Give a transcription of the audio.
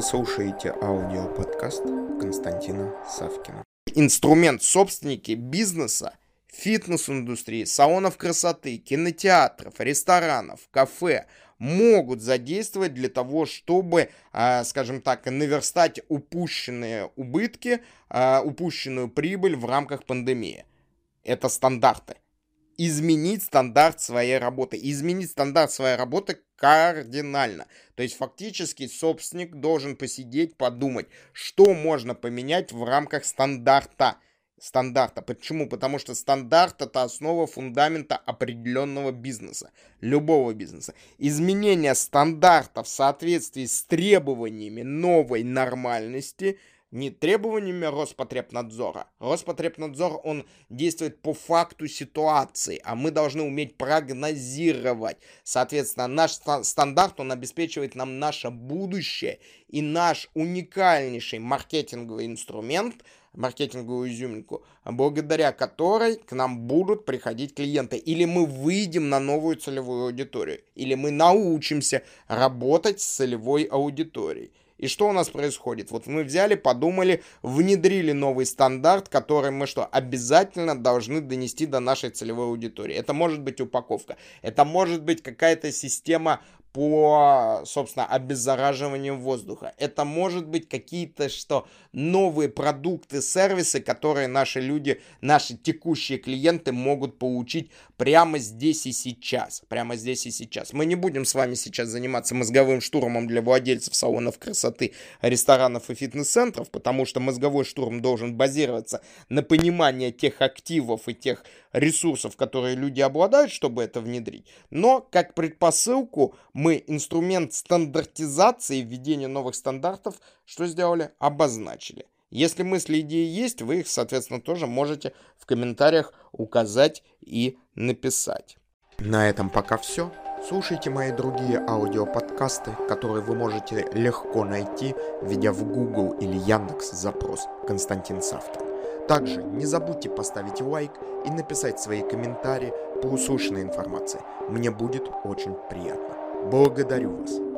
Вы слушаете аудиоподкаст Константина Савкина. Инструмент собственники бизнеса, фитнес-индустрии, салонов красоты, кинотеатров, ресторанов, кафе могут задействовать для того, чтобы, а, скажем так, наверстать упущенные убытки, а, упущенную прибыль в рамках пандемии. Это стандарты изменить стандарт своей работы. Изменить стандарт своей работы кардинально. То есть фактически собственник должен посидеть, подумать, что можно поменять в рамках стандарта. Стандарта. Почему? Потому что стандарт это основа фундамента определенного бизнеса. Любого бизнеса. Изменение стандарта в соответствии с требованиями новой нормальности – не требованиями Роспотребнадзора. Роспотребнадзор, он действует по факту ситуации, а мы должны уметь прогнозировать. Соответственно, наш стандарт, он обеспечивает нам наше будущее и наш уникальнейший маркетинговый инструмент, маркетинговую изюминку, благодаря которой к нам будут приходить клиенты. Или мы выйдем на новую целевую аудиторию, или мы научимся работать с целевой аудиторией. И что у нас происходит? Вот мы взяли, подумали, внедрили новый стандарт, который мы что, обязательно должны донести до нашей целевой аудитории. Это может быть упаковка, это может быть какая-то система по, собственно, обеззараживанию воздуха. Это может быть какие-то что новые продукты, сервисы, которые наши люди, наши текущие клиенты могут получить прямо здесь и сейчас. Прямо здесь и сейчас. Мы не будем с вами сейчас заниматься мозговым штурмом для владельцев салонов красоты, ресторанов и фитнес-центров, потому что мозговой штурм должен базироваться на понимании тех активов и тех ресурсов, которые люди обладают, чтобы это внедрить. Но как предпосылку мы инструмент стандартизации, введения новых стандартов, что сделали? Обозначили. Если мысли, идеи есть, вы их, соответственно, тоже можете в комментариях указать и написать. На этом пока все. Слушайте мои другие аудиоподкасты, которые вы можете легко найти, введя в Google или Яндекс запрос «Константин Савкин». Также не забудьте поставить лайк и написать свои комментарии по услышанной информации. Мне будет очень приятно. Благодарю вас.